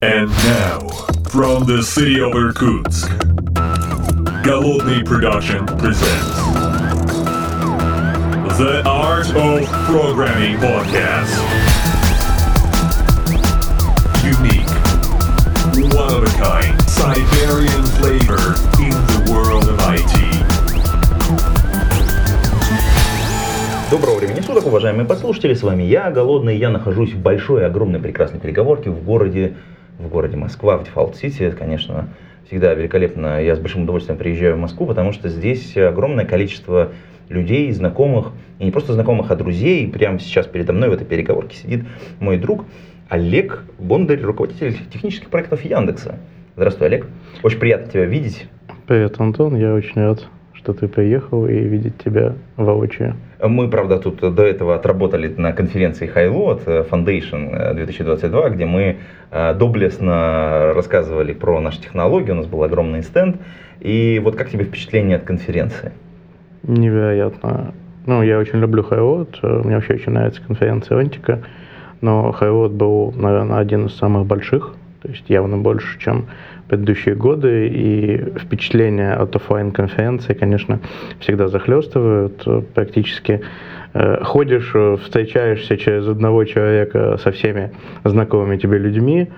And now, from the city of Irkutsk, Голодный Production presents The Art of Programming Podcast. Unique, one of a kind, Siberian flavor in the world of IT. Доброго времени суток, уважаемые подслушатели, с вами я, Голодный, я нахожусь в большой, огромной, прекрасной переговорке в городе, в городе Москва, в Дефолт-Сити, конечно, всегда великолепно, я с большим удовольствием приезжаю в Москву, потому что здесь огромное количество людей, знакомых, и не просто знакомых, а друзей, прямо сейчас передо мной в этой переговорке сидит мой друг Олег Бондарь, руководитель технических проектов Яндекса. Здравствуй, Олег, очень приятно тебя видеть. Привет, Антон. Я очень рад, что ты приехал и видеть тебя воочию. Мы, правда, тут до этого отработали на конференции Highload Foundation 2022, где мы э, доблестно рассказывали про наши технологии, у нас был огромный стенд. И вот как тебе впечатление от конференции? Невероятно. Ну, я очень люблю Highload, мне вообще очень нравится конференция Антика, но Highload был, наверное, один из самых больших, то есть явно больше, чем предыдущие годы, и впечатления от офлайн конференции, конечно, всегда захлестывают. Практически э, ходишь, встречаешься через одного человека со всеми знакомыми тебе людьми,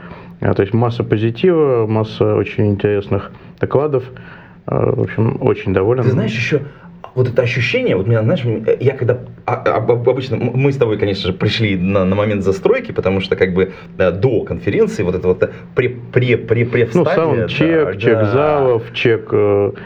А, то есть масса позитива, масса очень интересных докладов. Э, В общем, очень доволен. Ты знаешь, еще вот это ощущение, вот меня, знаешь, я когда а- а- об- обычно мы с тобой, конечно же, пришли на, на момент застройки, потому что как бы э, до конференции вот это вот э, пре пре пре пре Ну, саундчек, чек залов, чек э, э,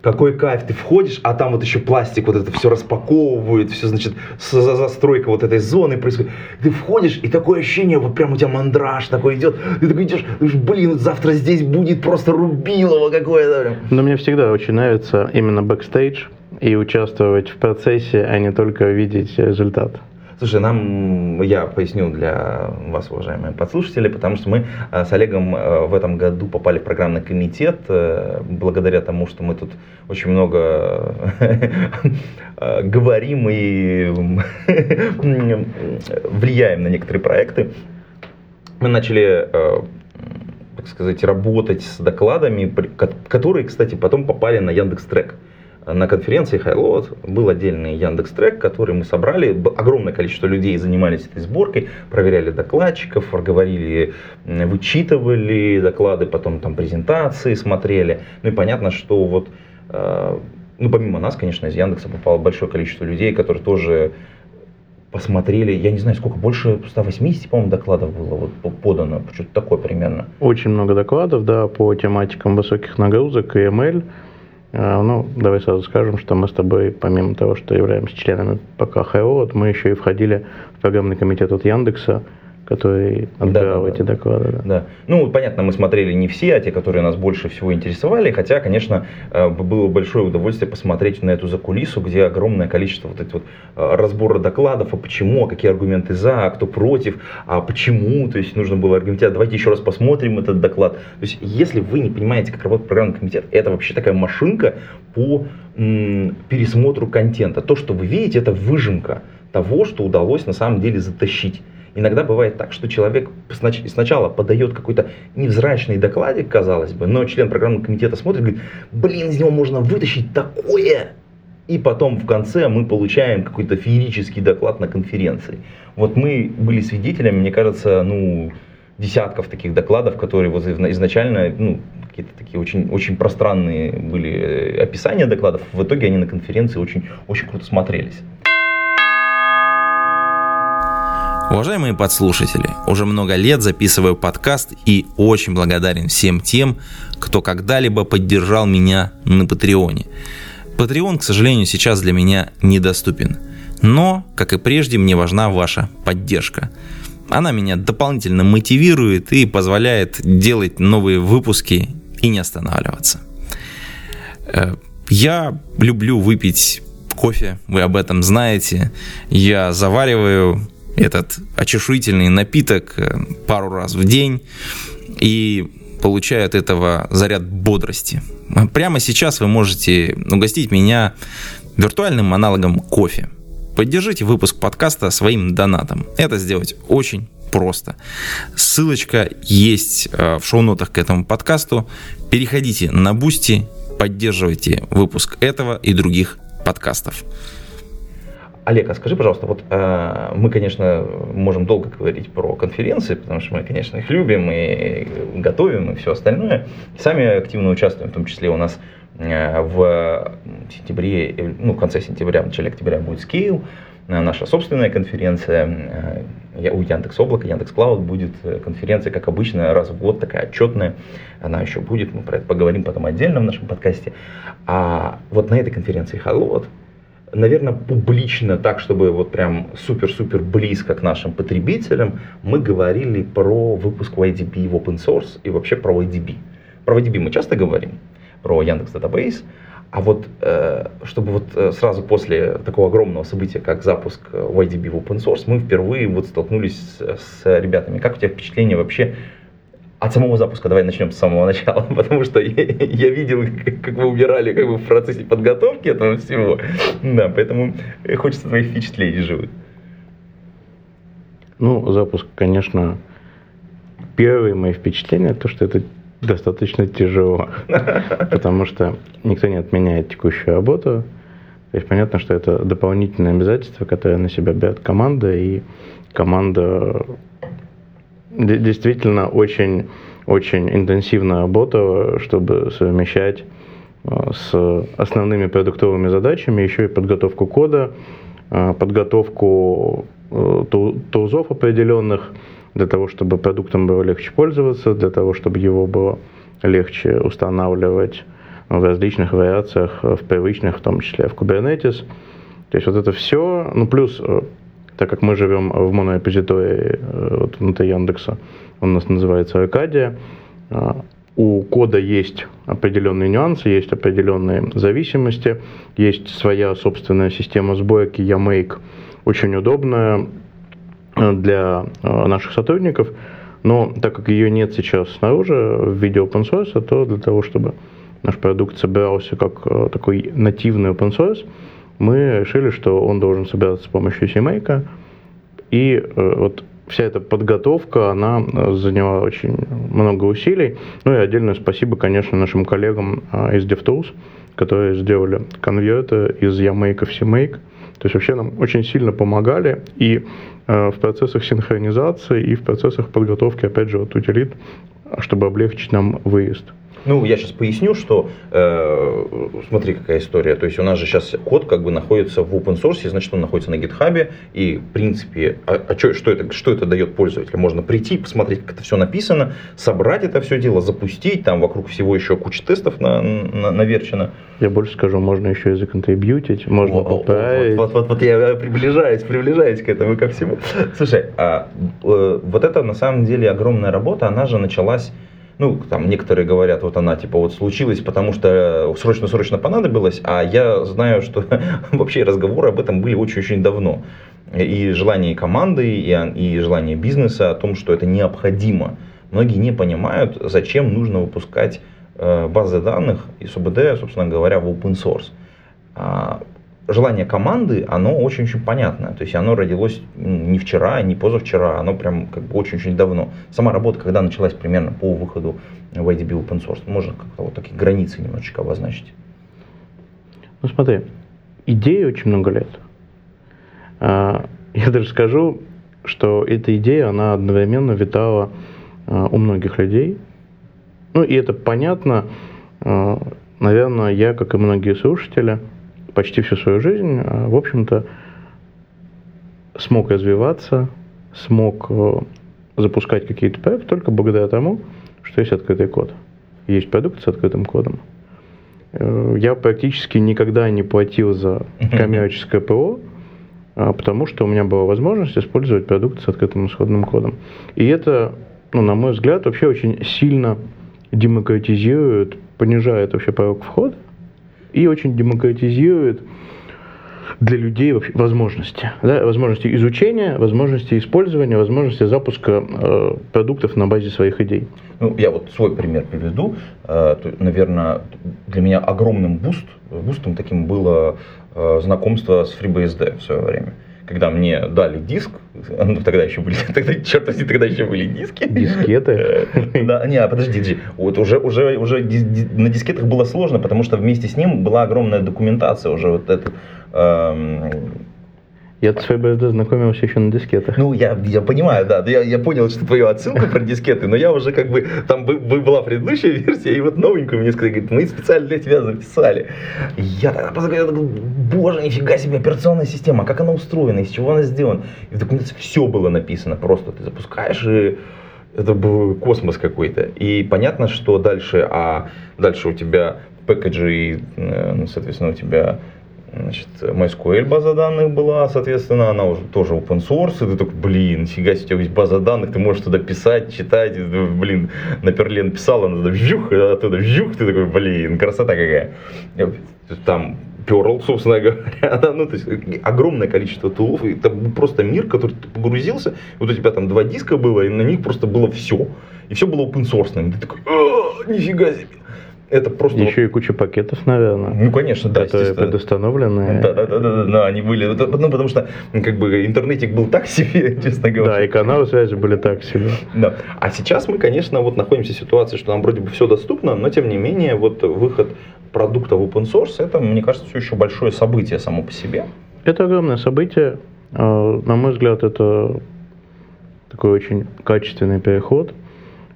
Какой кайф, ты входишь, а там вот еще пластик вот это все распаковывают, все, значит, за- застройка вот этой зоны происходит. Ты входишь, и такое ощущение, вот прям у тебя мандраж такой идет, ты такой идешь, блин, завтра здесь будет просто рубилово какое-то. Но мне всегда очень нравится именно бэкстейдж и участвовать в процессе, а не только видеть результат. Слушай, нам, я поясню для вас, уважаемые подслушатели, потому что мы э, с Олегом э, в этом году попали в программный комитет, э, благодаря тому, что мы тут очень много говорим и влияем на некоторые проекты. Мы начали, так сказать, работать с докладами, которые, кстати, потом попали на Яндекс.Трек. На конференции Highload был отдельный Яндекс Трек, который мы собрали. Огромное количество людей занимались этой сборкой, проверяли докладчиков, говорили, вычитывали доклады, потом там презентации смотрели. Ну и понятно, что вот, э, ну помимо нас, конечно, из Яндекса попало большое количество людей, которые тоже посмотрели, я не знаю, сколько, больше 180, по-моему, докладов было вот по- подано, что-то такое примерно. Очень много докладов, да, по тематикам высоких нагрузок и ML. А, Ну, давай сразу скажем, что мы с тобой, помимо того, что являемся членами ПК Highload, мы еще и входили в программный комитет от Яндекса, который отбирал Да-да-да. эти доклады. да. Да. Ну, понятно, мы смотрели не все, а те, которые нас больше всего интересовали. Хотя, конечно, э, было большое удовольствие посмотреть на эту закулису, где огромное количество вот этих вот э, разбора докладов, а почему, а какие аргументы за, а кто против, а почему. То есть нужно было аргументировать, давайте еще раз посмотрим этот доклад. То есть, если вы не понимаете, как работает программный комитет, это вообще такая машинка по м, пересмотру контента. То, что вы видите, это выжимка того, что удалось на самом деле затащить. Иногда бывает так, что человек снач- сначала подает какой-то невзрачный докладик, казалось бы, но член программного комитета смотрит и говорит, блин, из него можно вытащить такое. И потом в конце мы получаем какой-то феерический доклад на конференции. Вот мы были свидетелями, мне кажется, ну, десятков таких докладов, которые вот изна- изначально, ну, какие-то такие очень, очень пространные были э, описания докладов. В итоге они на конференции очень, очень круто смотрелись. Уважаемые подслушатели, уже много лет записываю подкаст и очень благодарен всем тем, кто когда-либо поддержал меня на Патреоне. Patreon, к сожалению, сейчас для меня недоступен. Но, как и прежде, мне важна ваша поддержка. Она меня дополнительно мотивирует и позволяет делать новые выпуски и не останавливаться. Э, Я люблю выпить кофе, вы об этом знаете. Я завариваю этот очешуительный напиток э, пару раз в день и получаю от этого заряд бодрости. Прямо сейчас вы можете угостить меня виртуальным аналогом кофе. Поддержите выпуск подкаста своим донатом. Это сделать очень просто. Ссылочка есть э, в шоу-нотах к этому подкасту. Переходите на Бусти, поддерживайте выпуск этого и других подкастов. Олег, а скажи, пожалуйста, вот э, мы, конечно, можем долго говорить про конференции, потому что мы, конечно, их любим и готовим и все остальное. Сами активно участвуем, в том числе у нас э, в сентябре, э, ну, в конце сентября, в начале октября будет Scale, э, наша собственная конференция. Э, у Яндекс Облака, Яндекс Cloud будет конференция, как обычно, раз в год, такая отчетная. Она еще будет, мы про это поговорим потом отдельно в нашем подкасте. А вот на этой конференции Халот наверное, публично, так, чтобы вот прям супер-супер близко к нашим потребителям, мы говорили про выпуск YDB в open source и вообще про YDB. Про YDB мы часто говорим, про Яндекс Database, а вот э, чтобы вот э, сразу после такого огромного события, как запуск YDB в open source, мы впервые вот столкнулись с ребятами. Как у тебя впечатление вообще от самого запуска давай начнем с самого начала, потому что я, я видел, как вы убирали как бы, в процессе подготовки этого всего. Да, поэтому хочется твоих впечатлений живых. Ну, запуск, конечно, первые мои впечатления, то, что это достаточно тяжело, потому что никто не отменяет текущую работу. То есть понятно, что это дополнительное обязательство, которое на себя берет команда, и команда действительно очень, очень интенсивно работала, чтобы совмещать э, с основными продуктовыми задачами еще и подготовку кода, э, подготовку э, тулзов определенных, для того, чтобы продуктом было легче пользоваться, для того, чтобы его было легче устанавливать в различных вариациях, в привычных, в том числе в Kubernetes. То есть вот это все, ну плюс так как мы живем в моноэпозитории э, вот, внутри Яндекса, он у нас называется Аркадия, а, у кода есть определенные нюансы, есть определенные зависимости, есть своя собственная система сборки Yamake, очень удобная э, для э, наших сотрудников, но так как ее нет сейчас снаружи в виде open source, то для того, чтобы наш продукт собирался как такой нативный open source, мы решили, что он должен собираться с помощью CMake. И э, вот вся эта подготовка, она э, заняла очень много усилий. Ну и отдельное спасибо, конечно, нашим коллегам э, из DevTools, которые сделали конверты из Yamake в CMake. То есть вообще нам очень сильно помогали и в процессах синхронизации, и в процессах подготовки, опять же, вот утилит, чтобы облегчить нам выезд. Ну, я сейчас поясню, что э, смотри, какая история. То есть у нас же сейчас код как бы находится в open source, значит, он находится на GitHub. И, в принципе, а, а что, что, это, что это дает пользователю? Можно прийти, посмотреть, как это все написано, собрать это все дело, запустить. Там вокруг всего еще куча тестов на, на, наверчено. Я больше скажу, можно еще и законтрибьютить, можно поправить. Вот, вот, вот, вот я приближаюсь, приближаюсь к этому, ко всему. Слушай, а, э, вот это на самом деле огромная работа, она же началась ну, там некоторые говорят, вот она типа вот случилась, потому что срочно-срочно понадобилось, а я знаю, что вообще разговоры об этом были очень-очень давно. И желание команды, и, и желание бизнеса о том, что это необходимо. Многие не понимают, зачем нужно выпускать э, базы данных и СУБД, собственно говоря, в open source. Желание команды, оно очень-очень понятное. То есть оно родилось не вчера, не позавчера, оно прям как бы очень-очень давно. Сама работа, когда началась примерно по выходу в IDB Open Source, можно как-то вот такие границы немножечко обозначить. Ну смотри, идеи очень много лет. А, я даже скажу, что эта идея, она одновременно витала а, у многих людей. Ну и это понятно. А, наверное, я, как и многие слушатели, почти всю свою жизнь, а, в общем-то, смог развиваться, смог э, запускать какие-то проекты только благодаря тому, что есть открытый код. Есть продукт с открытым кодом. Э, я практически никогда не платил за коммерческое ПО, а, потому что у меня была возможность использовать продукт с открытым исходным кодом. И это, ну, на мой взгляд, вообще очень сильно демократизирует, понижает вообще порог входа и очень демократизирует для людей вообще возможности. Да, возможности изучения, возможности использования, возможности запуска э, продуктов на базе своих идей. Ну, я вот свой пример приведу. Э, наверное, для меня огромным boost, бустом таким было э, знакомство с FreeBSD в свое время когда мне дали диск, ну тогда еще были, тогда, черт возьми, тогда еще были диски. Дискеты? Да, не, а подожди, подожди. Вот уже, уже, уже на дискетах было сложно, потому что вместе с ним была огромная документация уже вот этот эм, я с FBSD знакомился еще на дискетах. Ну, я, я понимаю, да. Я, я понял, что твою отсылку про дискеты, но я уже как бы, там была предыдущая версия, и вот новенькую мне сказали, говорит, мы специально для тебя записали. Я тогда посмотрел, боже, нифига себе, операционная система, как она устроена, из чего она сделана. И в документации все было написано, просто ты запускаешь и это был космос какой-то. И понятно, что дальше, а дальше у тебя пэкэджи, э, ну, соответственно, у тебя Значит, MySQL база данных была, соответственно, она уже тоже open source, и ты такой, блин, фига себе, у тебя есть база данных, ты можешь туда писать, читать, и, блин, на Перлен писала, она туда вжух, а оттуда вжух, ты такой, блин, красота какая. Там Perl, собственно говоря, ну, то есть огромное количество тулов, и это просто мир, который ты погрузился, вот у тебя там два диска было, и на них просто было все, и все было open source, и ты такой, нифига себе. Это просто... Еще и куча пакетов, наверное. Ну, конечно, да, которые предустановленные. Да, да, да, да, да, они были. Ну, потому что, как бы, интернетик был так себе, честно говоря. Да, и каналы связи были так себе. Да. А сейчас мы, конечно, вот находимся в ситуации, что нам вроде бы все доступно, но тем не менее, вот выход продукта в open source, это, мне кажется, все еще большое событие само по себе. Это огромное событие. А, на мой взгляд, это такой очень качественный переход.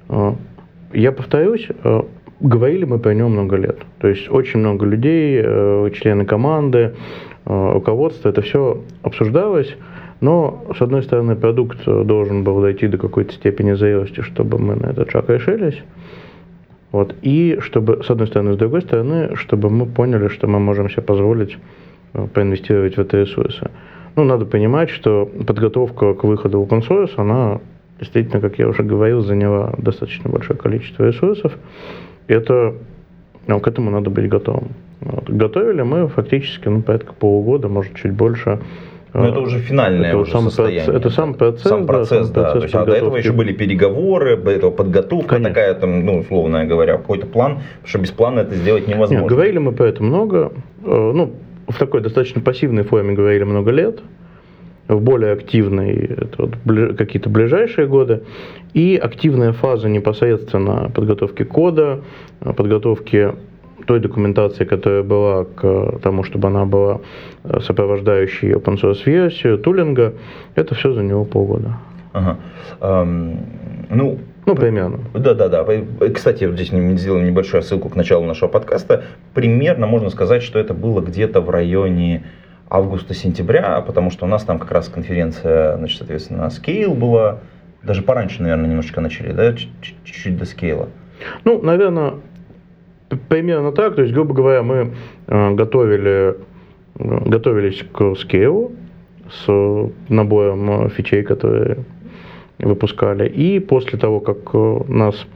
А, я повторюсь, а, говорили мы про него много лет. То есть очень много людей, э, члены команды, э, руководство, это все обсуждалось. Но, с одной стороны, продукт должен был дойти до какой-то степени зрелости, чтобы мы на этот шаг решились. Вот. И чтобы, с одной стороны, с другой стороны, чтобы мы поняли, что мы можем себе позволить э, проинвестировать в это ресурсы. Ну, надо понимать, что подготовка к выходу в open source, она действительно, как я уже говорил, заняла достаточно большое количество ресурсов это, ну, к этому надо быть готовым. Вот. Готовили мы фактически ну, порядка полугода, может, чуть больше. Но это уже финальное это уже сам состояние. Процесс, это сам процесс. Сам процесс, да. да. Процесс То есть, а до этого еще были переговоры, до этого подготовка Конечно. такая, там, ну, условно говоря, какой-то план, потому что без плана это сделать невозможно. Нет, говорили мы про это много. Э, ну, в такой достаточно пассивной форме говорили много лет в более активной, это вот какие-то ближайшие годы, и активная фаза непосредственно подготовки кода, подготовки той документации, которая была к тому, чтобы она была сопровождающей open source версию, тулинга, это все заняло полгода. Ага. Um, ну, ну, примерно. Да, да, да. Кстати, здесь сделаем небольшую ссылку к началу нашего подкаста. Примерно можно сказать, что это было где-то в районе августа-сентября, потому что у нас там как раз конференция, значит, соответственно, Scale была, даже пораньше, наверное, немножечко начали, да, чуть-чуть до Scale. Ну, наверное, примерно так, то есть, грубо говоря, мы э, готовили, э, готовились к Scale с набором фичей, которые выпускали, и после того, как э, нас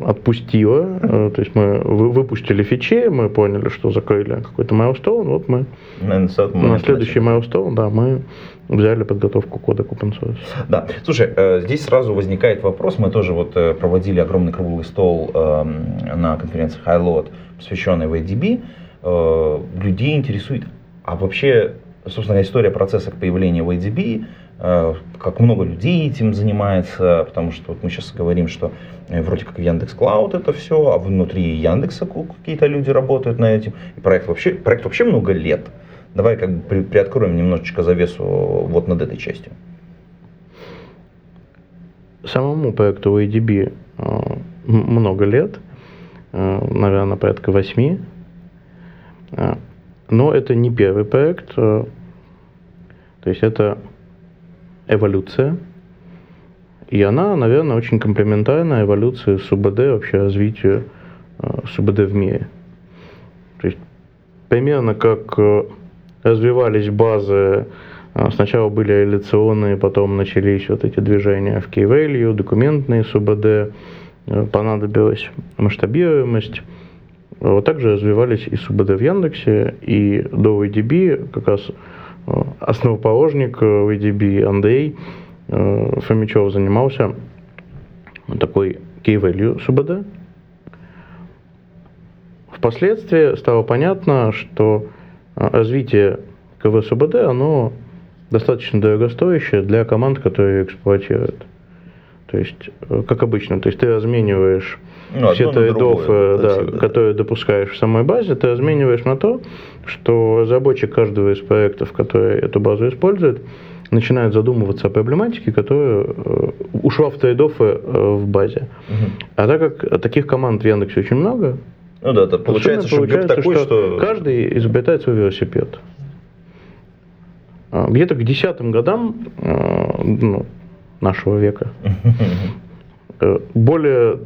отпустила. Э, то есть мы выпустили фичи, мы поняли, что закрыли какой-то майлстоун. Вот мы Наверное, на следующий майлстоун, да, мы взяли подготовку кода к open source. Да, слушай, э, здесь сразу возникает вопрос. Мы тоже вот э, проводили огромный круглый стол эм, на конференции HighLoad, посвященный VDB. Людей интересует, а вообще, собственно, история процесса к появлению VDB, как много людей этим занимается, потому что вот мы сейчас говорим, что Э, вроде как Яндекс Клауд это все, а внутри Яндекса какие-то люди работают на этим. И проект вообще, проект вообще много лет. Давай как бы при, приоткроем немножечко завесу вот над этой частью. Самому проекту ADB э, много лет, э, наверное, порядка восьми. Но это не первый проект, то есть это эволюция и она, наверное, очень комплементарна эволюции СУБД, вообще развитию э, СУБД в мире. То есть примерно как э, развивались базы, э, сначала были реляционные, потом начались вот эти движения в key-value, документные СУБД, понадобилась масштабируемость. Вот также развивались и СУБД в Яндексе, и VDB как раз основоположник VDB Андрей – Э, Фомичев занимался такой key value СУБД. Впоследствии стало понятно, что э, развитие КВ СУБД, оно достаточно дорогостоящая для команд, которые эксплуатируют. То есть, э, как обычно, то есть ты размениваешь Ну, все трейдофы, другое, да, которые допускаешь в самой базе, ты размениваешь на то, что разработчик каждого из проектов, который эту базу использует, начинает задумываться о проблематике, которая э, ушла в трейдофы э, в базе. Мгм. А так как таких команд в Яндексе очень много, Ну да, это получается, что получается, такой, что... каждый изобретает свой велосипед. А, Где-то к десятым годам э, ну, нашего века э, более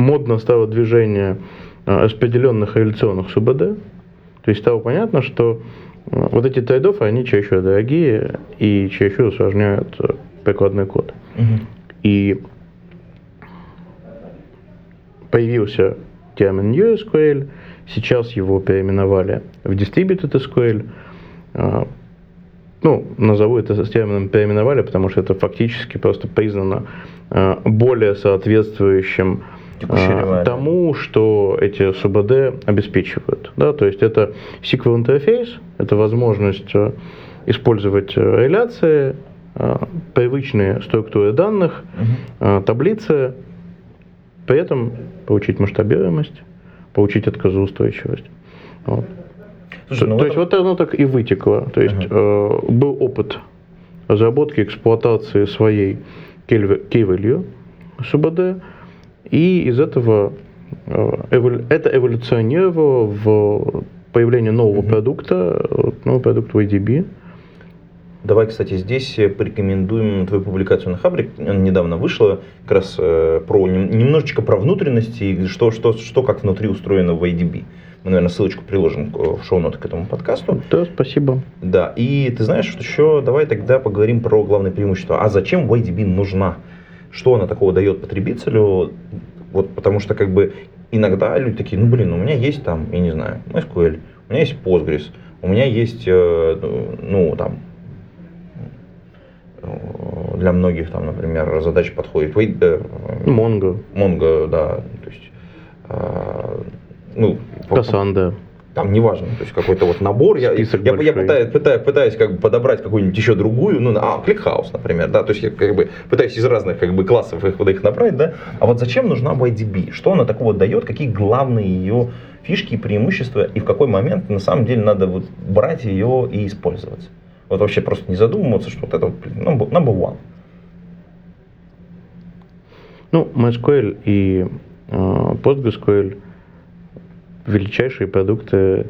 модно стало движение э, распределенных реляционных СУБД. То есть стало понятно, что э, вот эти трейдофы, они чересчур дорогие и чересчур усложняют э, прикладной код. Мгм. И появился термин NewSQL, сейчас его переименовали в Distributed SQL. А, Ну, назову это с термином переименовали, потому что это фактически просто признано а, более соответствующим Текущей а, тому, что эти СУБД обеспечивают. Да? То есть это SQL интерфейс, это возможность а, использовать а, реляции, а, привычные структуры данных, а, таблицы, при этом получить масштабируемость, получить отказоустойчивость. Вот. Слушай, ну то в есть вот оно так и вытекло. То есть э, был опыт разработки, эксплуатации своей key value СУБД, и из этого э, это эволюционировало в появление нового продукта, э, новый продукт YDB. Давай, кстати, здесь э, порекомендуем твою публикацию на Хабре. Она недавно вышла, как раз э, про нем- немножечко про внутренности и что, что, что как внутри устроено в IDB. Мы, наверное, ссылочку приложим в шоу-ноты к этому подкасту. Да, спасибо. Да, и ты знаешь, что еще давай тогда поговорим про главное преимущество. А зачем YDB нужна? Что она такого дает потребителю? Вот потому что как бы иногда люди такие, ну блин, у меня есть там, я не знаю, SQL, у меня есть Postgres, у меня есть, э, ну там, э, для многих там, например, задача подходит э, Mongo, Mongo, да, то есть, ну, Cassandra. Там неважно, то есть какой-то вот набор. Я, я, я, пытаюсь, пытаюсь, пытаюсь как бы подобрать какую-нибудь еще другую, ну, а, ClickHouse, например, да, то есть я как бы пытаюсь из разных как бы классов их, вот их набрать, да, а вот зачем нужна YDB? Что она такого дает, какие главные ее фишки и преимущества, и в какой момент на самом деле надо вот брать ее и использовать? Вот вообще просто не задумываться, что вот это number, number one. Ну, MySQL и э, PostgreSQL величайшие продукты,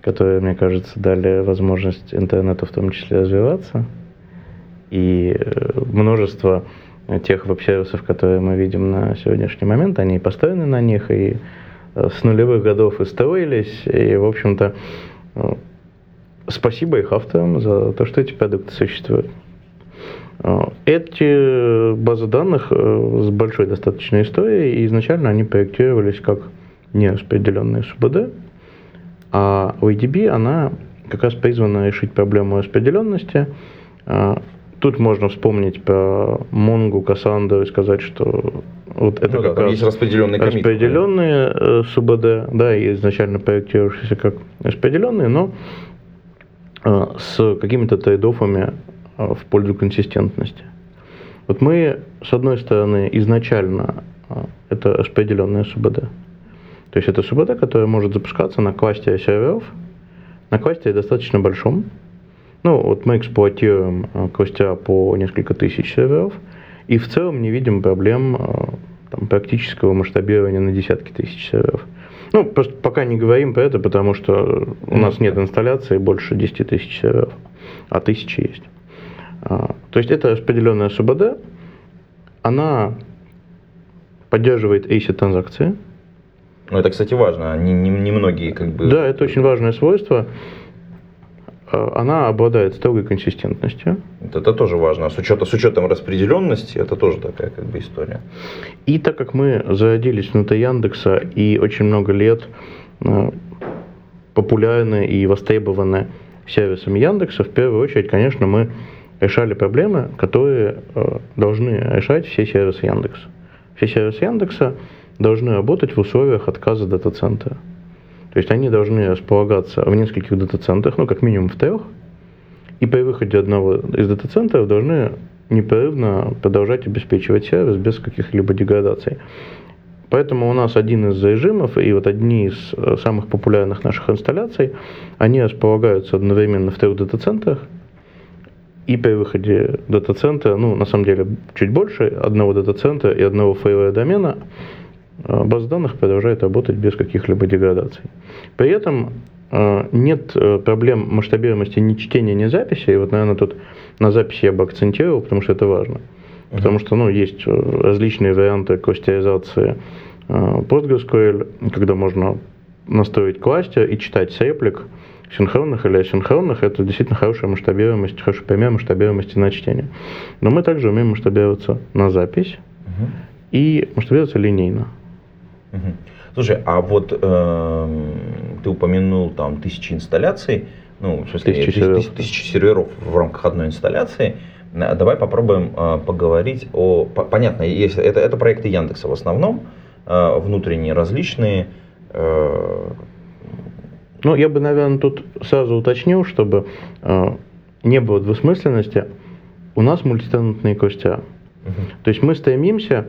которые, мне кажется, дали возможность интернету в том числе развиваться. И э, множество тех веб-сервисов, которые мы видим на сегодняшний момент, они построены на них и э, с нулевых годов и строились. И, в общем-то, э, спасибо их авторам за то, что эти продукты существуют. Эти базы данных с большой достаточной историей, и изначально они проектировались как нераспределенные СУБД, а OEDB, она как раз призвана решить проблему распределенности. А, Тут можно вспомнить про Mongo, Cassandra и сказать, что вот это Ну да, как там раз есть распределенный коммит. распределенные э, СУБД, да, и изначально проектировавшиеся как распределенные, но э, с какими-то трейдофами э, в пользу консистентности. Вот мы, с одной стороны, изначально это распределенная СУБД. То есть это СУБД, которая может запускаться на кластере серверов, на кластере достаточно большом. Ну, вот мы эксплуатируем э, кластера по несколько тысяч серверов, и в целом не видим проблем э, там, практического масштабирования на десятки тысяч серверов. Ну, просто пока не говорим про это, потому что у нас нет инсталляции больше 10 тысяч серверов, а тысячи есть. А, То есть это распределенная СУБД, она поддерживает ACID транзакции. Ну, это, кстати, важно. Не, не, не многие как бы... Да, это очень важное свойство. А, Она обладает строгой консистентностью. Это, это тоже важно. С, учета, с учетом распределенности, это тоже такая как бы история. И так как мы зародились внутри Яндекса и очень много лет э, популярны и востребованы сервисами Яндекса, в первую очередь, конечно, мы решали проблемы, которые должны решать все сервисы Яндекса. Все сервисы Яндекса должны работать в условиях отказа дата-центра. То есть они должны располагаться в нескольких дата-центрах, ну, как минимум в трех, и при выходе одного из дата-центров должны непрерывно продолжать обеспечивать сервис без каких-либо деградаций. Поэтому у нас один из режимов и вот одни из э, самых популярных наших инсталляций, они располагаются одновременно в трех дата-центрах, и при выходе дата-центра, ну, на самом деле, чуть больше одного дата-центра и одного фейла домена, э, база данных продолжает работать без каких-либо деградаций. При этом э, нет проблем масштабируемости ни чтения, ни записи. И вот, наверное, тут на записи я бы акцентировал, потому что это важно. Потому что ну, есть э, различные варианты кластеризации э, PostgreSQL, когда можно настроить кластер и читать с реплик синхронных или асинхронных. Это действительно хорошая масштабируемость, хороший пример масштабируемости на чтение. Но мы также умеем масштабироваться на запись угу. и масштабироваться линейно. Угу. Слушай, а вот э, ты упомянул там тысячи инсталляций, ну, в смысле, тысячи, тысячи, тысячи серверов в рамках одной инсталляции. Э, давай попробуем э, поговорить о... Понятно, есть, это, это проекты Яндекса в основном, э, внутренние различные. Ну, я бы, наверное, тут сразу уточнил, чтобы не было двусмысленности. У нас мультитенантные кластера. Угу. То есть мы стремимся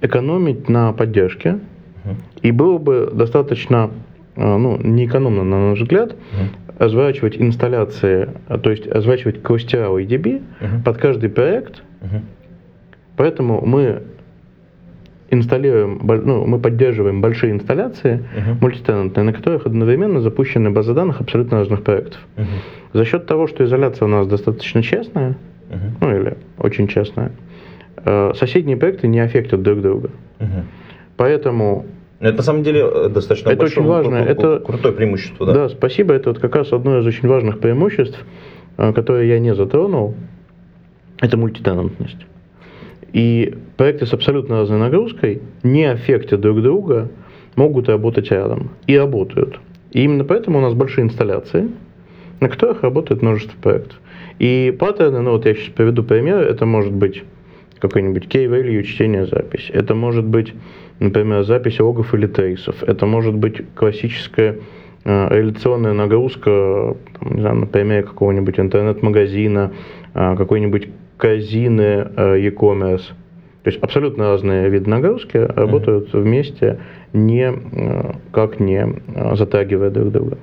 экономить на поддержке, угу. и было бы достаточно ну, неэкономно, на наш взгляд, угу разворачивать инсталляции, а, то есть разворачивать кластера EDB uh-huh. под каждый проект. Uh-huh. Поэтому мы инсталируем, ну, мы поддерживаем большие инсталляции uh-huh. мультитенантные, на которых одновременно запущены базы данных абсолютно разных проектов. Uh-huh. За счет того, что изоляция у нас достаточно честная, uh-huh. ну или очень честная, э, соседние проекты не аффектят друг друга. Uh-huh. Поэтому это на самом деле э, достаточно это большое, очень важно. это крутое преимущество. Да? да, спасибо. Это вот как раз одно из очень важных преимуществ, э, которое я не затронул, это мультитенантность. И проекты с абсолютно разной нагрузкой, не аффектят друг друга, могут работать рядом. И работают. И именно поэтому у нас большие инсталляции, на которых работает множество проектов. И паттерны, ну вот я сейчас приведу пример, это может быть какой-нибудь key-value чтение запись, это может быть например, запись логов или трейсов. Это может быть классическая э, реляционная нагрузка, там, не знаю, на примере какого-нибудь интернет-магазина, э, какой-нибудь казины э, e-commerce. То есть абсолютно разные виды нагрузки работают mm-hmm. вместе, не, как не затрагивая друг друга.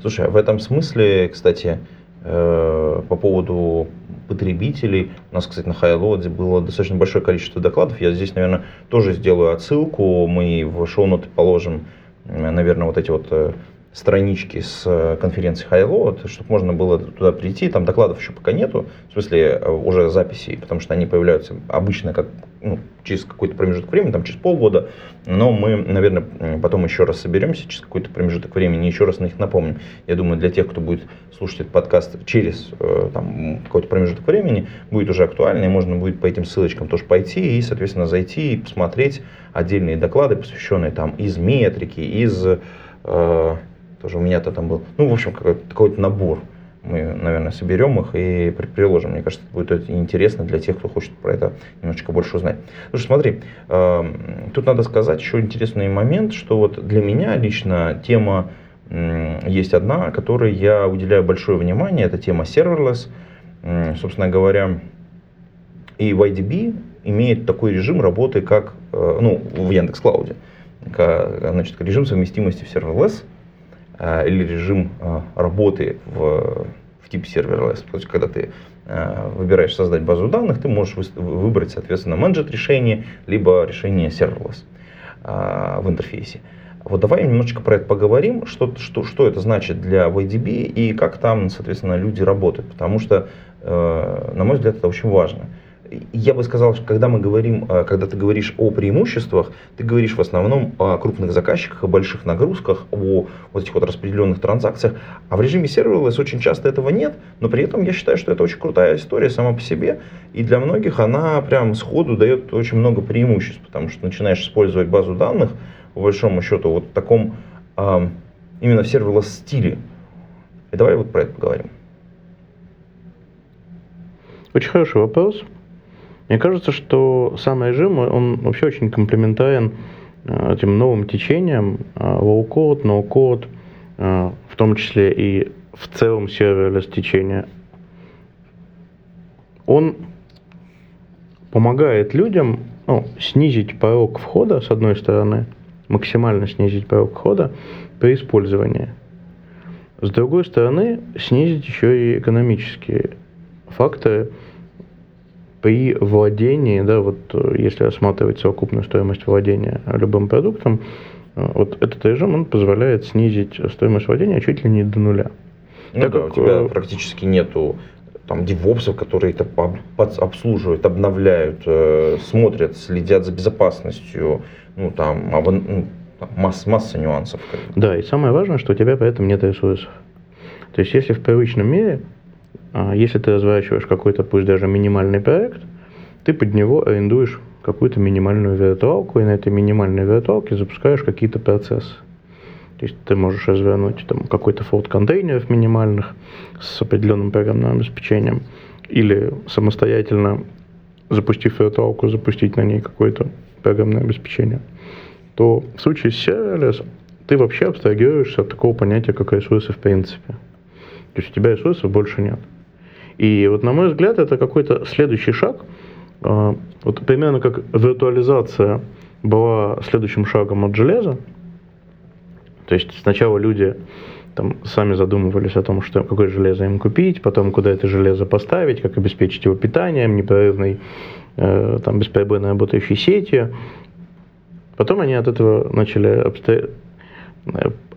Слушай, а в этом смысле, кстати, по поводу потребителей. У нас, кстати, на Хайлоде было достаточно большое количество докладов. Я здесь, наверное, тоже сделаю отсылку. Мы в шоу-ноты положим, наверное, вот эти вот э, странички с э, конференции Highload, чтобы можно было туда прийти. Там докладов еще пока нету, в смысле э, уже записей, потому что они появляются обычно как ну, через какой-то промежуток времени, там через полгода. Но мы, наверное, потом еще раз соберемся через какой-то промежуток времени еще раз на них напомним. Я думаю, для тех, кто будет слушать этот подкаст через э, там, какой-то промежуток времени, будет уже актуально, и можно будет по этим ссылочкам тоже пойти и, соответственно, зайти и посмотреть отдельные доклады, посвященные там из метрики, из тоже у меня-то там был, ну, в общем, какой-то, какой набор. Мы, наверное, соберем их и приложим. Мне кажется, это будет интересно для тех, кто хочет про это немножечко больше узнать. Слушай, смотри, э, тут надо сказать еще интересный момент, что вот для меня лично тема э, есть одна, которой я уделяю большое внимание, это тема serverless. Э, собственно говоря, и в IDB имеет такой режим работы, как, э, ну, в Яндекс Клауде, значит, режим совместимости в serverless – или режим э, работы в, в типе serverless. То есть, когда ты э, выбираешь создать базу данных, ты можешь выбрать, соответственно, менеджер решение, либо решение serverless в интерфейсе. Вот давай немножечко про это поговорим, что, что, что это значит для VDB и как там, соответственно, люди работают. Потому что, на мой взгляд, это очень важно я бы сказал, когда мы говорим, э, когда ты говоришь о преимуществах, ты говоришь в основном о крупных заказчиках, о больших нагрузках, о вот этих вот распределенных транзакциях. А в режиме serverless очень часто этого нет, но при этом я считаю, что это очень крутая история сама по себе. И для многих она прям сходу дает очень много преимуществ, потому что начинаешь использовать базу данных, по большому счету, вот в таком именно в serverless стиле. И давай вот про это поговорим. Очень хороший вопрос. Мне кажется, что сам режим, он вообще очень комплементарен э, этим новым течениям, э, low-code, no-code, э, в том числе и в целом серверлес течения, он помогает людям ну, снизить порог входа, с одной стороны, максимально снизить порог входа при использовании. С другой стороны, снизить еще и экономические факторы при владении, да, вот если рассматривать совокупную стоимость владения любым продуктом, вот этот режим, он позволяет снизить стоимость владения чуть ли не до нуля. Ну так да, как, у тебя э, практически нету там девопсов, которые это обслуживают, обновляют, э, смотрят, следят за безопасностью, ну там, ну, масса, масса нюансов. Да, и самое важное, что у тебя при этом нет ресурсов. То есть, если в привычном мире, если ты разворачиваешь какой-то, пусть даже минимальный проект, ты под него арендуешь какую-то минимальную виртуалку, и на этой минимальной виртуалке запускаешь какие-то процессы. То есть ты можешь развернуть там какой-то фолд контейнеров минимальных с определенным программным обеспечением, или самостоятельно, запустив виртуалку, запустить на ней какое-то программное обеспечение, то в случае с serverless ты вообще абстрагируешься от такого понятия, как ресурсы в принципе. То есть у тебя ресурсов больше нет. И вот на мой взгляд это какой-то следующий шаг. А, вот примерно как виртуализация была следующим шагом от железа, то есть сначала люди там сами задумывались о том, что какое железо им купить, потом куда это железо поставить, как обеспечить его питанием, непрерывной, э, там, бесперебойно работающей сетью. Потом они от этого начали абстра...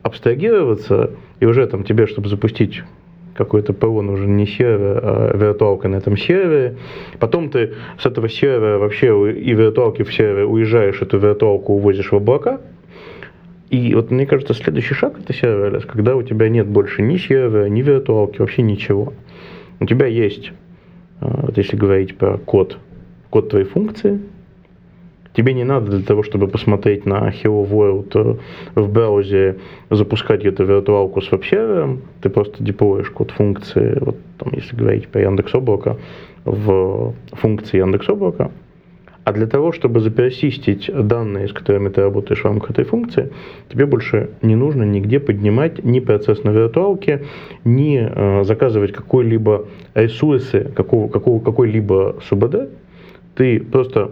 абстрагироваться, и уже там тебе, чтобы запустить какой-то ПО нужен не сервер, а виртуалка на этом сервере. Потом ты с этого сервера вообще и виртуалки в сервер уезжаешь, эту виртуалку увозишь в облака – и вот мне кажется, следующий шаг это serverless, когда у тебя нет больше ни сервера, ни виртуалки, вообще ничего. У тебя есть, э, вот если говорить про код, код твоей функции, Тебе не надо для того, чтобы посмотреть на Hello World э, в браузере, запускать где-то виртуалку с веб-сервером. Ты просто деплоишь код функции, вот там, если говорить по Яндекс Облака, в функции Яндекс Облака. А для того, чтобы заперсистить данные, с которыми ты работаешь в рамках этой функции, тебе больше не нужно нигде поднимать ни процесс на виртуалке, ни э, заказывать какой-либо ресурсы, какого, какого, какой-либо СУБД. Ты просто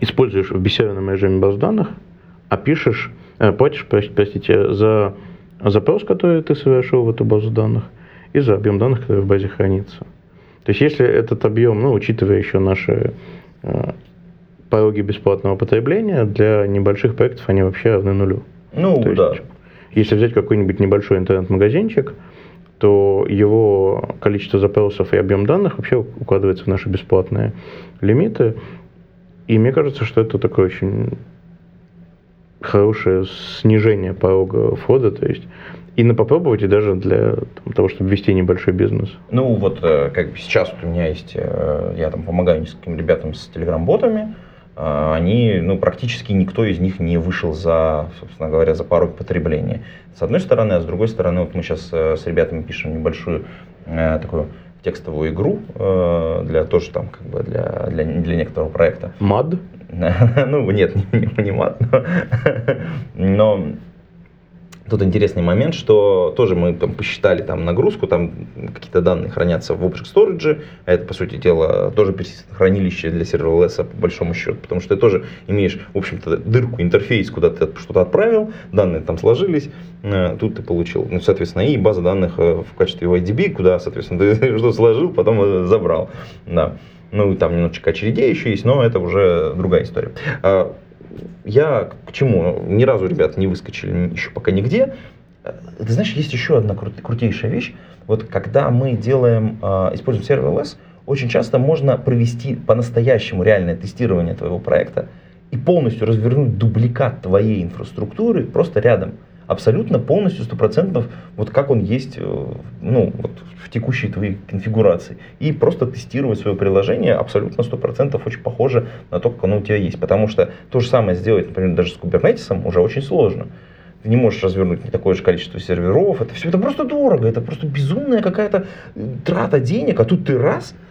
используешь в беседерном режиме баз данных, а пишешь, э, платишь, простите, за запрос, который ты совершил в эту базу данных, и за объем данных, который в базе хранится. То есть если этот объем, ну, учитывая еще наши э, пороги бесплатного потребления для небольших проектов они вообще равны нулю. Ну, То да. если взять какой-нибудь небольшой интернет-магазинчик, то его количество запросов и объем данных вообще укладывается в наши бесплатные лимиты. И мне кажется, что это такое очень хорошее снижение порога входа, то есть и на попробовать, и даже для там, того, чтобы вести небольшой бизнес. Ну вот, э, как сейчас вот у меня есть, э, я там помогаю нескольким ребятам с телеграм-ботами, а, они, ну, практически никто из них не вышел за, собственно говоря, за порог потребления. С одной стороны, а с другой стороны, вот мы сейчас э, с ребятами пишем небольшую э, такую текстовую игру э, для тоже там как бы для для для некоторого проекта. Мад? ну нет, не, не, не мад, но, но Тут интересный момент, что тоже мы там посчитали там нагрузку, там какие-то данные хранятся в Object Storage, а это, по сути дела, тоже хранилище для серверлесса по большому счету, потому что ты тоже имеешь, в общем-то, дырку, интерфейс, куда ты что-то отправил, данные там сложились, э, тут ты получил, ну, соответственно, и база данных э, в качестве IDB, куда, соответственно, ты что сложил, потом э, забрал, да. Ну, там немножечко очередей еще есть, но это уже другая история. Я к чему? Ни разу, ребят, не выскочили еще пока нигде. Ты знаешь, есть еще одна крут- крутейшая вещь. Вот когда мы делаем, э, используем сервер очень часто можно провести по-настоящему реальное тестирование твоего проекта и полностью развернуть дубликат твоей инфраструктуры просто рядом абсолютно полностью, сто процентов, вот как он есть э, ну, вот в текущей твоей конфигурации. И просто тестировать свое приложение абсолютно процентов очень похоже на то, как оно у тебя есть. Потому что то же самое сделать, например, даже с Kubernetes уже очень сложно. Ты не можешь развернуть не такое же количество серверов. Это все это просто дорого, это просто безумная какая-то э, трата денег. А тут ты раз –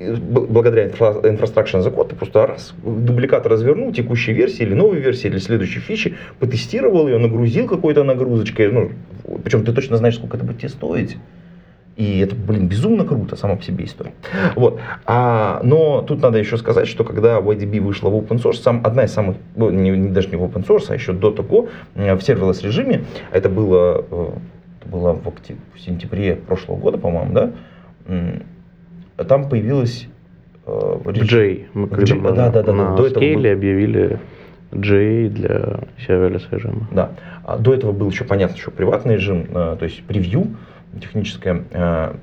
благодаря Infrastructure as code ты просто раз дубликат развернул текущей версии или новой версии или следующей фичи, потестировал ее, нагрузил какой-то нагрузочкой, ну, причем ты точно знаешь, сколько это будет тебе стоить. И это, блин, безумно круто, сама по себе история. Вот. А, но тут надо еще сказать, что когда YDB вышла в open source, сам, одна из самых, ну, не, не, даже не в open source, а еще до того, э, в serverless режиме, это было, э, это было в, октябре, в сентябре прошлого года, по-моему, да, там появилась э, J. Мы когда мы да, да, да, на до этого... объявили J для serverless режима. Да. А до этого был еще, понятно, еще приватный режим, то есть превью, техническое. Э,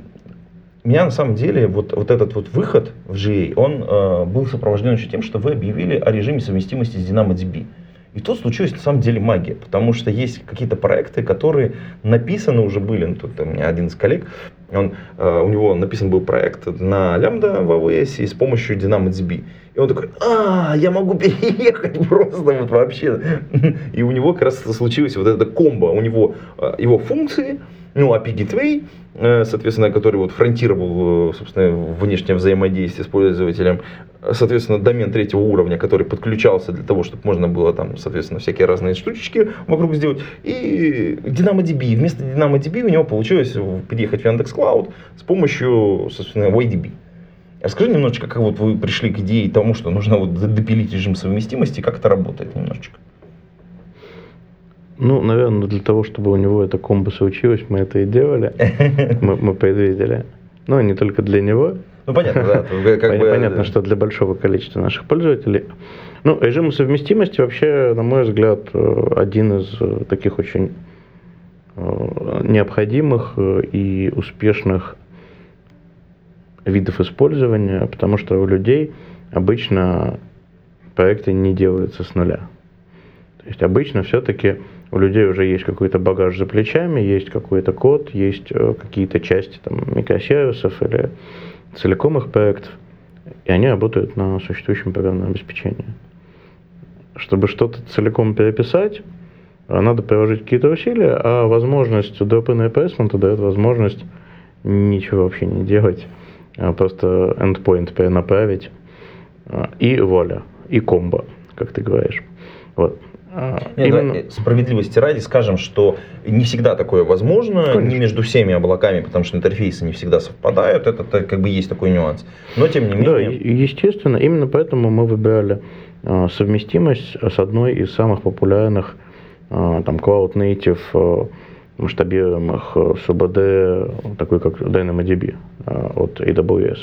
меня на самом деле вот, вот этот вот выход в GA, он э, был сопровожден еще тем, что вы объявили о режиме совместимости с DynamoDB. И тут случилась на самом деле магия, потому что есть какие-то проекты, которые написаны уже были. Ну, тут у меня один из коллег, он, э, у него написан был проект на лямбда в AWS и с помощью DynamoDB. И он такой, а, я могу переехать просто вот вообще. И у него как раз случилось вот это комбо. У него э, его функции, ну, API Gateway, э, соответственно, который вот фронтировал, э, собственно, внешнее взаимодействие с пользователем, соответственно, домен третьего уровня, который подключался для того, чтобы можно было там, соответственно, всякие разные штучки вокруг сделать, и DynamoDB. Вместо DynamoDB у него получилось переехать в Яндекс Cloud с помощью, собственно, YDB. Расскажи немножечко, как вот вы пришли к идее тому, что нужно вот допилить режим совместимости, как это работает немножечко. Ну, наверное, для того, чтобы у него это комбо случилось, мы это и делали. Мы, мы предвидели. Ну, не только для него. Ну, понятно, да. Как бы... Понятно, что для большого количества наших пользователей. Ну, режим совместимости вообще, на мой взгляд, э, один из э, таких очень э, необходимых и успешных видов использования, потому что у людей обычно проекты не делаются с нуля. То есть обычно все-таки у людей уже есть какой-то багаж за плечами, есть какой-то код, есть э, какие-то части там, микросервисов или целиком их проектов, и они работают на существующем программном обеспечении. Чтобы что-то целиком переписать, э, надо приложить какие-то усилия, а возможность drop-in replacement дает возможность ничего вообще не делать, а просто endpoint перенаправить, э, и воля, и комбо, как ты говоришь. Вот. А, Нет, именно... да, справедливости ради скажем, что не всегда такое возможно, Конечно. не между всеми облаками, потому что интерфейсы не всегда совпадают, это, это как бы есть такой нюанс. Но тем не менее... Да, естественно, именно поэтому мы выбирали а, совместимость с одной из самых популярных а, там Cloud Native масштабируемых СУБД, такой как DynamoDB от AWS.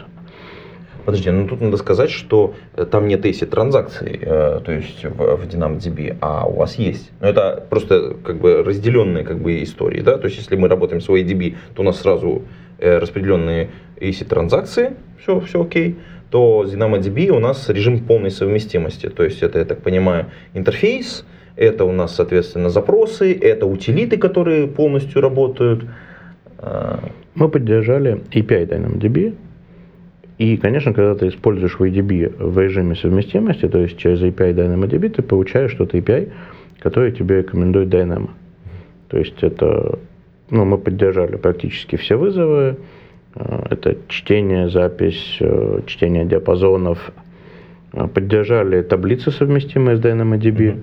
Подожди, ну тут надо сказать, что э, там нет ACID транзакций, э, то есть в, в DynamoDB, а у вас есть. Но это просто как бы разделенные как бы истории, да, то есть если мы работаем с OADB, то у нас сразу э, распределенные ACID транзакции, все, все окей, то с DynamoDB у нас режим полной совместимости, то есть это, я так понимаю, интерфейс, это у нас, соответственно, запросы, это утилиты, которые полностью работают. Мы поддержали API DynamoDB, и, конечно, когда ты используешь VDB в режиме совместимости, то есть через API DynamoDB, ты получаешь что-то API, который тебе рекомендует Dynamo. То есть это, ну, мы поддержали практически все вызовы. Э, это чтение, запись, э, чтение диапазонов. Э, поддержали таблицы, совместимые с DynamoDB. Mm-hmm.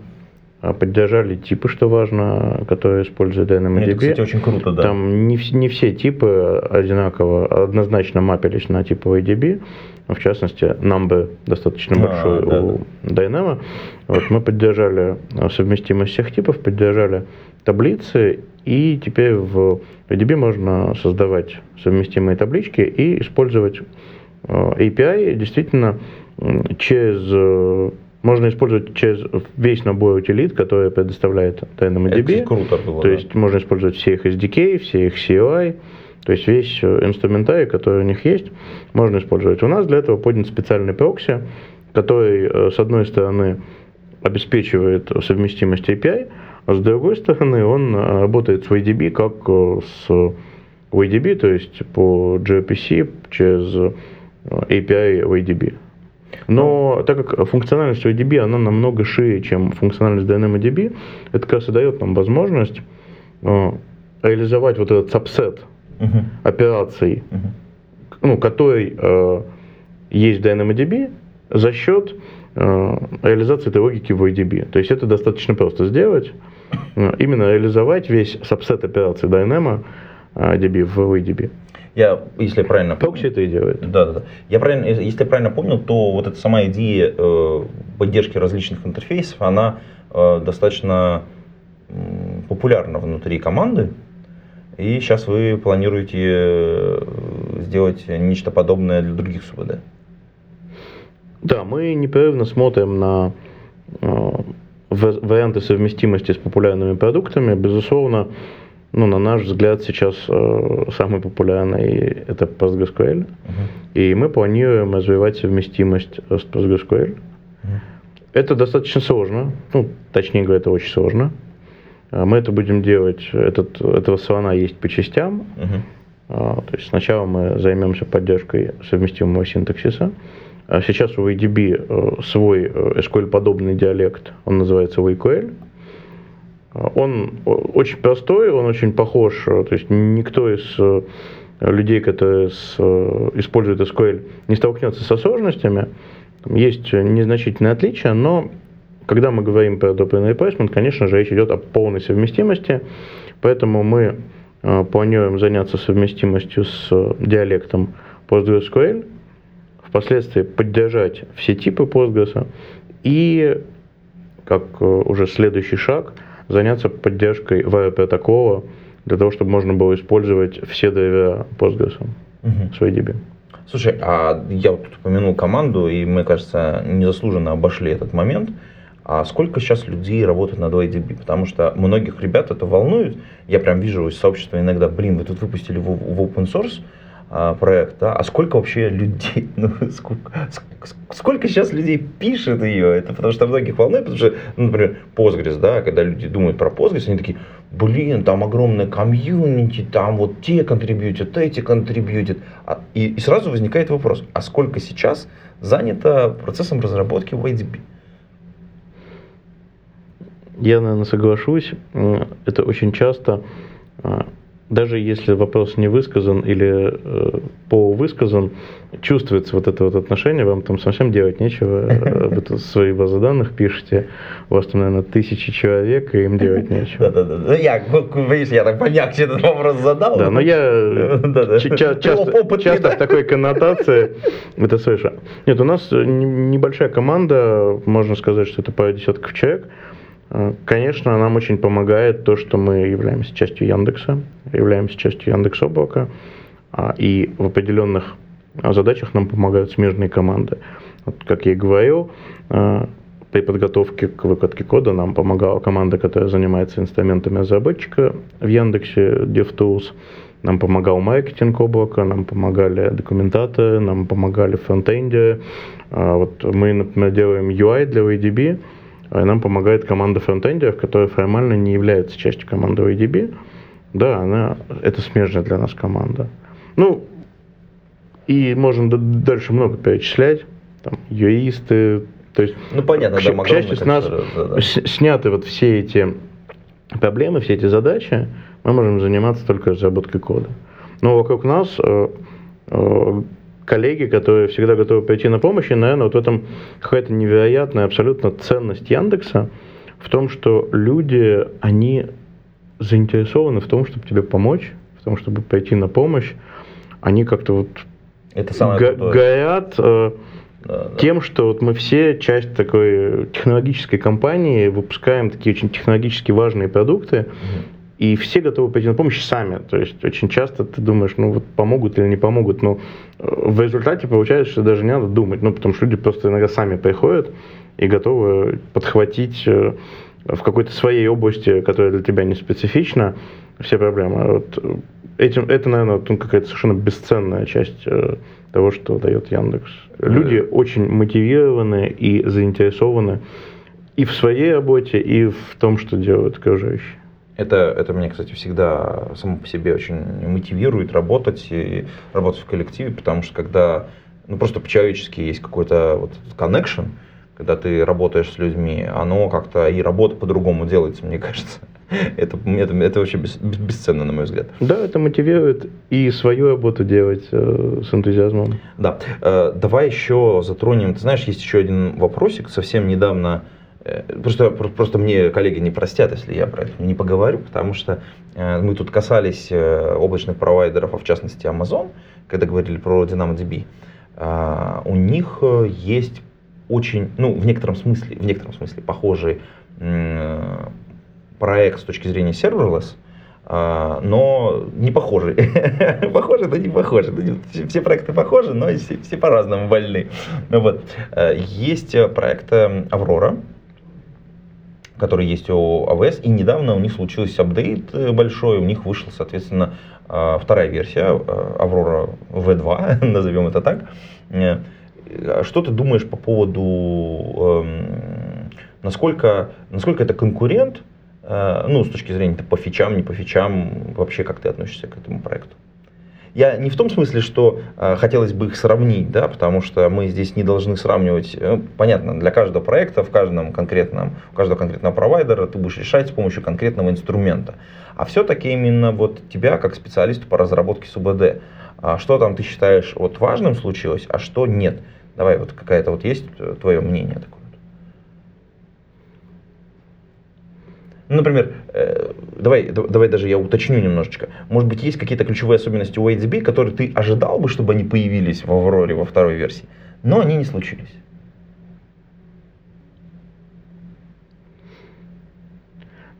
А, поддержали типы, что важно, которые используют DynamoDB. Это, кстати, очень круто, да. Там не, не все типы одинаково, однозначно мапились на типовый DB. В частности, number достаточно а, большой да, у да. Dynamo. Вот мы поддержали а, совместимость всех типов, поддержали таблицы, и теперь в DB можно создавать совместимые таблички и использовать API действительно через можно использовать через весь набор утилит, который предоставляет DynamoDB. Это круто было. То да. есть можно использовать все их SDK, все их CUI, то есть весь э, инструментарий, который у них есть, можно использовать. У нас для этого поднят специальный прокси, который, э, с одной стороны, обеспечивает совместимость API, а с другой стороны, он э, работает с YDB как с YDB, то есть по gRPC через API YDB. Но так как функциональность ODB, она намного шире, чем функциональность DynamoDB, это как раз и дает нам возможность э, реализовать вот этот сабсет uh-huh. операций, uh-huh. ну, который э, есть в DynamoDB, за счет э, реализации этой логики в ODB. То есть это достаточно просто сделать. Э, именно реализовать весь сабсет операций Dynamo э, DB в ODB. Я, если правильно Прокси это и делает. Да, да, да. Я правильно, если я правильно понял, то вот эта сама идея э, поддержки различных интерфейсов, она э, достаточно э, популярна внутри команды. И сейчас вы планируете э, сделать нечто подобное для других СУБД. Да, мы непрерывно смотрим на э, варианты совместимости с популярными продуктами. Безусловно, ну, на наш взгляд, сейчас э, самый популярный это PostgreSQL. Uh-huh. И мы планируем развивать совместимость с PostgreSQL. Uh-huh. Это достаточно сложно. Ну, точнее говоря, это очень сложно. А мы это будем делать, этот, этого слона есть по частям. Uh-huh. То есть сначала мы займемся поддержкой совместимого синтаксиса. А сейчас у ADB э, свой э, SQL-подобный диалект, он называется WQL. Он очень простой, он очень похож, то есть никто из э, людей, которые с, э, используют SQL, не столкнется со сложностями. Есть незначительные отличия, но когда мы говорим про Open Replacement, конечно же, речь идет о полной совместимости, поэтому мы э, планируем заняться совместимостью с диалектом PostgreSQL, впоследствии поддержать все типы Postgres и, как уже следующий шаг – заняться поддержкой VI-протокола для того, чтобы можно было использовать все драйвера Postgres угу. в DB. Слушай, а я вот тут упомянул команду, и мы, кажется, незаслуженно обошли этот момент. А сколько сейчас людей работает на 2DB? Потому что многих ребят это волнует. Я прям вижу из сообщества иногда, блин, вы тут выпустили в, в open source, а, проект, да? а сколько вообще людей, ну, сколько, сколько сейчас людей пишет ее, это потому что многих волнует, потому что, ну, например, Postgres, да, когда люди думают про Postgres, они такие, блин, там огромное комьюнити, там вот те контрибьютят, эти контрибьютят, а, и, и сразу возникает вопрос, а сколько сейчас занято процессом разработки в IDB? Я, наверное, соглашусь, это очень часто а, даже если вопрос не высказан или э, полувысказан, чувствуется вот это вот отношение, вам там совсем делать нечего, э, вы тут свои базы данных пишете, у вас там, наверное, тысячи человек, и им делать нечего. Да-да-да, ну я, видишь, я так помягче этот вопрос задал. Да, но я часто в такой коннотации это слышу. Нет, у нас небольшая команда, можно сказать, что это пара десятков человек, Э, конечно, нам очень помогает то, что мы являемся частью Яндекса, являемся частью Яндекс Облака, а, и в определенных задачах нам помогают смежные команды. Вот, как я и говорил, э, при подготовке к выкладке кода нам помогала команда, которая занимается инструментами разработчика в Яндексе, DevTools. Нам помогал маркетинг облака, нам помогали документаторы, нам помогали фронтенды. А, вот мы, например, делаем UI для VDB, а нам помогает команда фронтендеров, которая формально не является частью команды OEDB. Да, она, это смежная для нас команда. Ну, и можно дальше много перечислять. Там, юристы, то есть, ну, понятно, к, да, к счастью, с нас да, да. сняты вот все эти проблемы, все эти задачи, мы можем заниматься только разработкой кода. Но вокруг нас э, э, коллеги, которые всегда готовы пойти на помощь, и, наверное, вот в этом какая-то невероятная абсолютно ценность Яндекса в том, что люди, они заинтересованы в том, чтобы тебе помочь, в том, чтобы пойти на помощь. Они как-то вот Это самое го- горят э, да, тем, да. что вот мы все часть такой технологической компании, выпускаем такие очень технологически важные продукты, угу и все готовы пойти на помощь сами. То есть очень часто ты думаешь, ну вот помогут или не помогут, но э, в результате получается, что даже не надо думать, ну потому что люди просто иногда сами приходят и готовы подхватить э, в какой-то своей области, которая для тебя не специфична, все проблемы. А вот э, этим, это, наверное, вот, какая-то совершенно бесценная часть того, что дает Яндекс. Люди mm. очень мотивированы и заинтересованы и в своей работе, и в том, что делают окружающие. Это, это меня, кстати, всегда само по себе очень мотивирует работать и работать в коллективе, потому что когда ну, просто по-человечески есть какой-то вот connection, когда ты работаешь с людьми, оно как-то и работа по-другому делается, мне кажется. Это, это, это вообще бес- бесценно, на мой взгляд. Да, это мотивирует и свою работу делать э, с энтузиазмом. Да. Э, давай еще затронем. Ты знаешь, есть еще один вопросик. Совсем недавно Просто, просто мне коллеги не простят, если я про это не поговорю, потому что э, мы тут касались э, облачных провайдеров, а в частности Amazon, когда говорили про DynamoDB. Э, у них э, есть очень, ну, в некотором смысле, в некотором смысле похожий проект с точки зрения serverless, но не похожий. похожи, но не похожи. Ну, все, проекты похожи, но все, все по-разному больны. Ну, вот. Э, Есть проект э, Аврора, который есть у AWS, и недавно у них случился апдейт э, большой, у них вышла, соответственно, э, вторая версия э, Аврора V2, назовем это так. Э, Что ты думаешь по поводу, эм, насколько, насколько это конкурент, ну, с точки зрения по фичам, не по фичам, вообще как ты относишься к этому проекту? Я не в том смысле, что э, хотелось бы их сравнить, да, потому что мы здесь не должны сравнивать, э, понятно, для каждого проекта, в каждом конкретном, у каждого конкретного провайдера ты будешь решать с помощью конкретного инструмента. А все-таки именно вот тебя, как специалисту по разработке СУБД, а что там ты считаешь вот важным случилось, а что нет? Давай, вот какая-то вот есть э, твое мнение такое? Ну, например, э, давай, да- давай даже я уточню немножечко. Может быть, есть какие-то ключевые особенности у HDB, которые ты ожидал бы, чтобы они появились в Авроре во второй версии, но они не случились.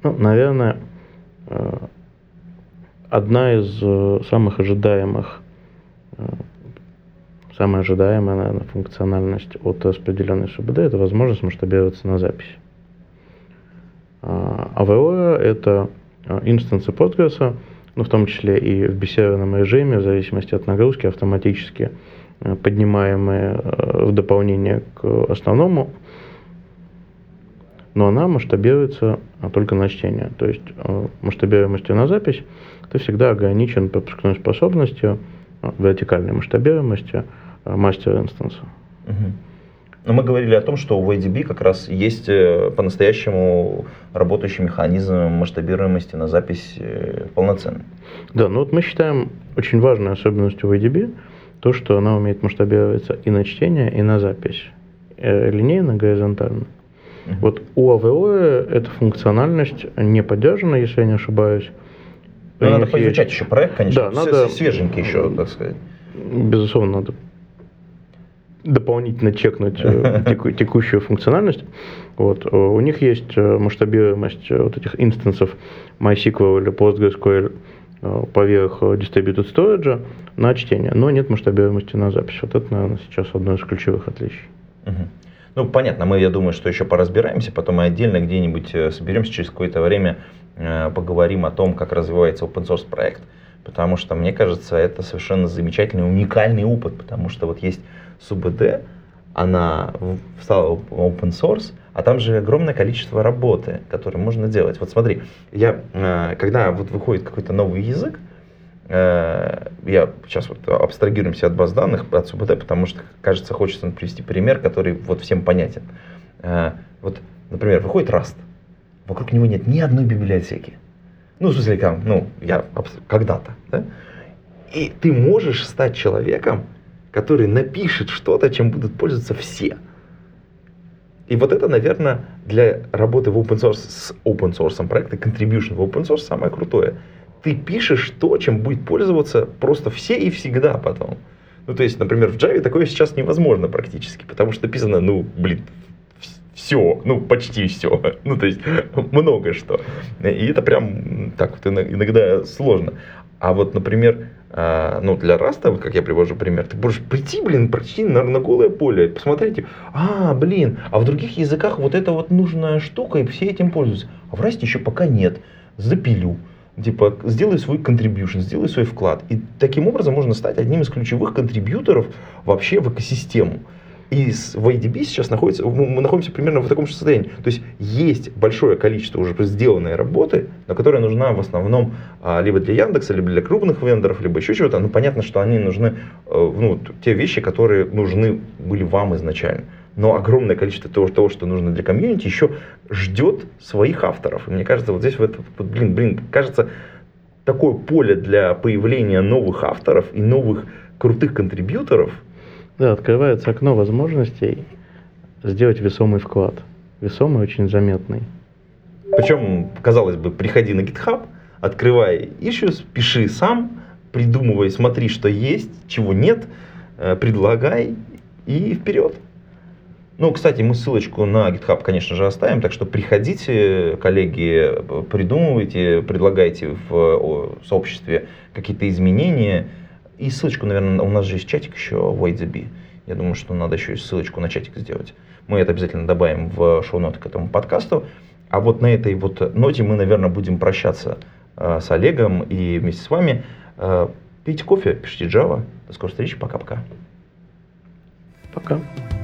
Ну, наверное, э, одна из э, самых ожидаемых, э, самая ожидаемая, наверное, функциональность от распределенной СУБД – это возможность масштабироваться на записи. А AVO – это э, инстансы Postgres, ну, в том числе и в беседованном режиме, в зависимости от нагрузки, автоматически э, поднимаемые в дополнение к основному но она масштабируется а, только на чтение. То есть масштабируемостью на запись ты всегда ограничен пропускной способностью, вертикальной масштабируемостью мастер инстанса. Мгм. Но мы говорили о том, что в ADB как раз есть э, по-настоящему работающий механизм масштабируемости на запись э, полноценный. Да, ну вот мы считаем очень важной особенностью VDB то, что она умеет масштабироваться и на чтение, и на запись. Э, Линейно, горизонтально. Мгм. Вот у AVO эта функциональность не поддержана, если я не ошибаюсь. Но У надо поизучать есть- еще проект, конечно. Да, надо- Свеженький еще, так сказать. Безусловно, надо дополнительно чекнуть э, теку- текущую функциональность. Вот. э, У них есть э, масштабируемость вот этих инстансов MySQL или PostgreSQL поверх Distributed Storage на чтение, но нет масштабируемости на запись. Вот это, наверное, сейчас одно из ключевых отличий. Мгм. Ну, понятно, мы, я думаю, что еще поразбираемся, потом мы отдельно где-нибудь соберемся через какое-то время, поговорим о том, как развивается open source проект, потому что, мне кажется, это совершенно замечательный, уникальный опыт, потому что вот есть СУБД, она стала open source, а там же огромное количество работы, которую можно делать. Вот смотри, я, э, когда вот выходит какой-то новый язык, Э, я сейчас вот абстрагируемся от баз данных, от СУБД, потому что, кажется, хочется привести пример, который вот всем понятен. Э, Вот, например, выходит Rust, вокруг него нет ни одной библиотеки. Ну, в смысле, как, ну, я когда-то, да? И ты можешь стать человеком, который напишет что-то, чем будут пользоваться все. И вот это, наверное, для работы в open source с open source проекта, contribution в open source самое крутое. Ты пишешь то, чем будет пользоваться просто все и всегда потом. Ну, то есть, например, в Java такое сейчас невозможно практически, потому что написано, ну, блин, все, ну, почти все. Ну, то есть, много что. И это прям так вот ино- иногда сложно. А вот, например, а, ну, для Раста, вот как я привожу пример, ты можешь прийти, блин, прочти на, на голое поле, посмотрите, а, блин, а в других языках вот эта вот нужная штука, и все этим пользуются. А в Расте еще пока нет. Запилю. Типа, сделай свой contribution, сделай свой вклад. И таким образом можно стать одним из ключевых контрибьюторов вообще в экосистему. И в ADB сейчас находится, мы находимся примерно в таком же состоянии. То есть есть большое количество уже сделанной работы, но которая нужна в основном а, либо для Яндекса, либо для крупных вендоров, либо еще чего-то. Ну, понятно, что они нужны, э, ну, те вещи, которые нужны были вам изначально. но огромное количество того, того, что нужно для комьюнити, еще ждет своих авторов. И мне кажется, вот здесь, вот, блин, блин, кажется, такое поле для появления новых авторов и новых крутых контрибьюторов. Да, открывается окно возможностей сделать весомый вклад. Весомый, очень заметный. Причем, казалось бы, приходи на GitHub, открывай issues, пиши сам, придумывай, смотри, что есть, чего нет, э, предлагай и вперед. Ну, кстати, мы ссылочку на GitHub, конечно же, оставим, так что приходите, коллеги, придумывайте, предлагайте в сообществе какие-то изменения. И ссылочку, наверное, у нас же есть чатик еще, the Bee. Я думаю, что надо еще и ссылочку на чатик сделать. Мы это обязательно добавим в шоу-ноты к этому подкасту. А вот на этой вот ноте мы, наверное, будем прощаться э, с Олегом и вместе с вами. Э, пейте кофе, пишите Java. До скорой встречи, пока-пока. Пока. -пока. пока.